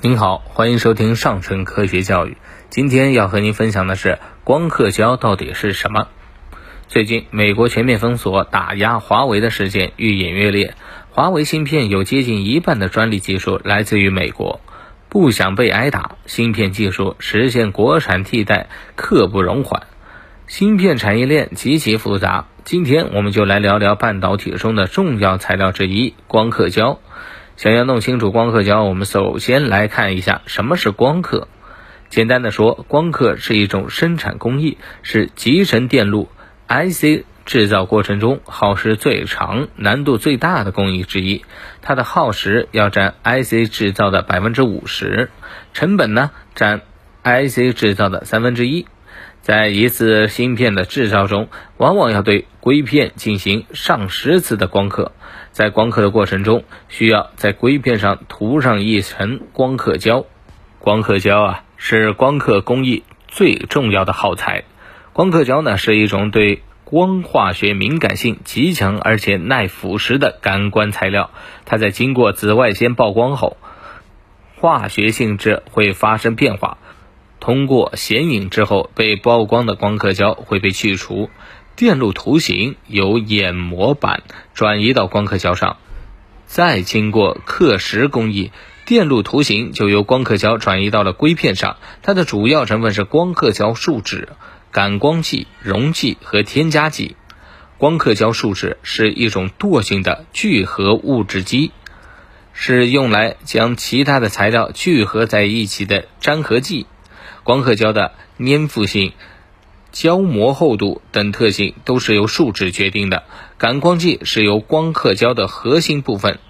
您好，欢迎收听上城科学教育。今天要和您分享的是光刻胶到底是什么？最近，美国全面封锁打压华为的事件愈演愈烈。华为芯片有接近一半的专利技术来自于美国，不想被挨打，芯片技术实现国产替代刻不容缓。芯片产业链极其复杂，今天我们就来聊聊半导体中的重要材料之一——光刻胶。想要弄清楚光刻胶，我们首先来看一下什么是光刻。简单的说，光刻是一种生产工艺，是集成电路 IC 制造过程中耗时最长、难度最大的工艺之一。它的耗时要占 IC 制造的百分之五十，成本呢占 IC 制造的三分之一。在一次芯片的制造中，往往要对硅片进行上十次的光刻。在光刻的过程中，需要在硅片上涂上一层光刻胶。光刻胶啊，是光刻工艺最重要的耗材。光刻胶呢，是一种对光化学敏感性极强而且耐腐蚀的感光材料。它在经过紫外线曝光后，化学性质会发生变化。通过显影之后，被曝光的光刻胶会被去除。电路图形由眼模板转移到光刻胶上，再经过刻蚀工艺，电路图形就由光刻胶转移到了硅片上。它的主要成分是光刻胶树脂、感光剂、溶剂和添加剂。光刻胶树脂是一种惰性的聚合物质基，是用来将其他的材料聚合在一起的粘合剂。光刻胶的粘附性。胶膜厚度等特性都是由树脂决定的。感光剂是由光刻胶的核心部分，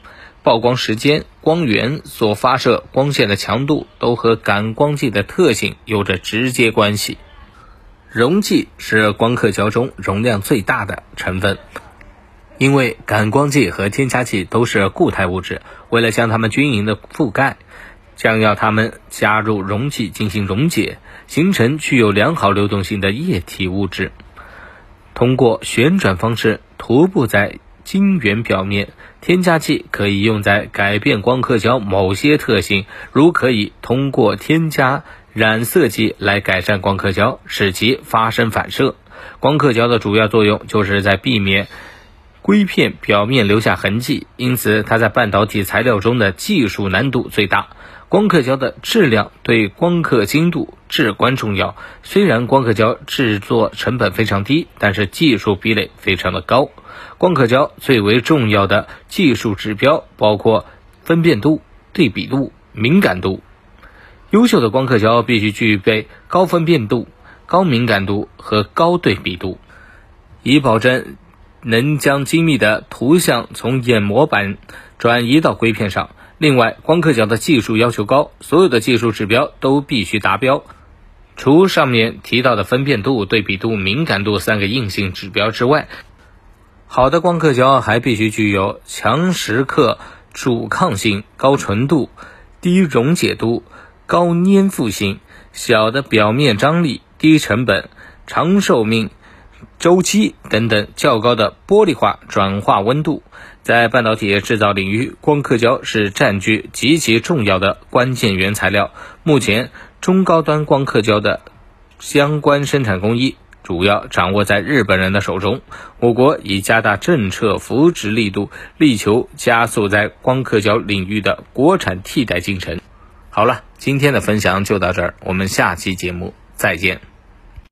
曝光时间、光源所发射光线的强度都和感光剂的特性有着直接关系。溶剂是光刻胶中容量最大的成分，因为感光剂和添加剂都是固态物质，为了将它们均匀的覆盖。将要它们加入溶剂进行溶解，形成具有良好流动性的液体物质。通过旋转方式涂布在晶圆表面。添加剂可以用在改变光刻胶某些特性，如可以通过添加染色剂来改善光刻胶，使其发生反射。光刻胶的主要作用就是在避免硅片表面留下痕迹，因此它在半导体材料中的技术难度最大。光刻胶的质量对光刻精度至关重要。虽然光刻胶制作成本非常低，但是技术壁垒非常的高。光刻胶最为重要的技术指标包括分辨度、对比度、敏感度。优秀的光刻胶必须具备高分辨度、高敏感度和高对比度，以保证能将精密的图像从眼模板转移到硅片上。另外，光刻胶的技术要求高，所有的技术指标都必须达标。除上面提到的分辨度、对比度、敏感度三个硬性指标之外，好的光刻胶还必须具有强蚀刻、阻抗性、高纯度、低溶解度、高粘附性、小的表面张力、低成本、长寿命。周期等等较高的玻璃化转化温度，在半导体制造领域，光刻胶是占据极其重要的关键原材料。目前，中高端光刻胶的相关生产工艺主要掌握在日本人的手中。我国已加大政策扶持力度，力求加速在光刻胶领域的国产替代进程。好了，今天的分享就到这儿，我们下期节目再见。